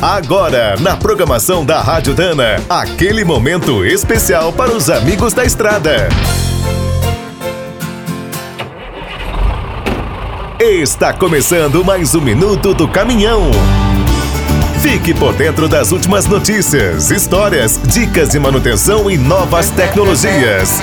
Agora, na programação da Rádio Dana, aquele momento especial para os amigos da estrada. Está começando mais um minuto do caminhão. Fique por dentro das últimas notícias, histórias, dicas de manutenção e novas tecnologias.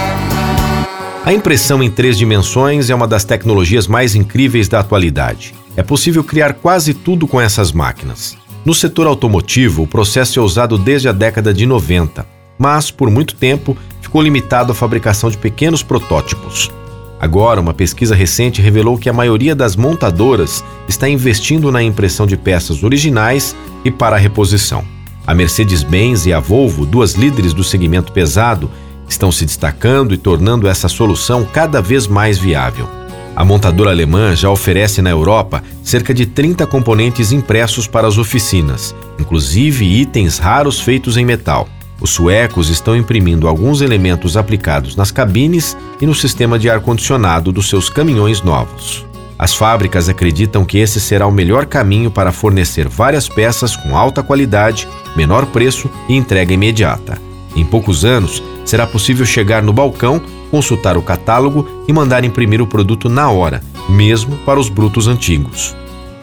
A impressão em três dimensões é uma das tecnologias mais incríveis da atualidade. É possível criar quase tudo com essas máquinas. No setor automotivo, o processo é usado desde a década de 90, mas por muito tempo ficou limitado à fabricação de pequenos protótipos. Agora, uma pesquisa recente revelou que a maioria das montadoras está investindo na impressão de peças originais e para a reposição. A Mercedes-Benz e a Volvo, duas líderes do segmento pesado, estão se destacando e tornando essa solução cada vez mais viável. A montadora alemã já oferece na Europa cerca de 30 componentes impressos para as oficinas, inclusive itens raros feitos em metal. Os suecos estão imprimindo alguns elementos aplicados nas cabines e no sistema de ar-condicionado dos seus caminhões novos. As fábricas acreditam que esse será o melhor caminho para fornecer várias peças com alta qualidade, menor preço e entrega imediata. Em poucos anos, será possível chegar no balcão, consultar o catálogo e mandar imprimir o produto na hora, mesmo para os brutos antigos.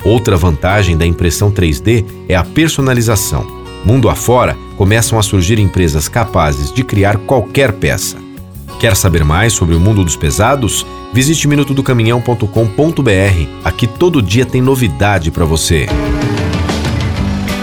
Outra vantagem da impressão 3D é a personalização. Mundo afora, começam a surgir empresas capazes de criar qualquer peça. Quer saber mais sobre o mundo dos pesados? Visite minutodocaminhão.com.br. Aqui todo dia tem novidade para você.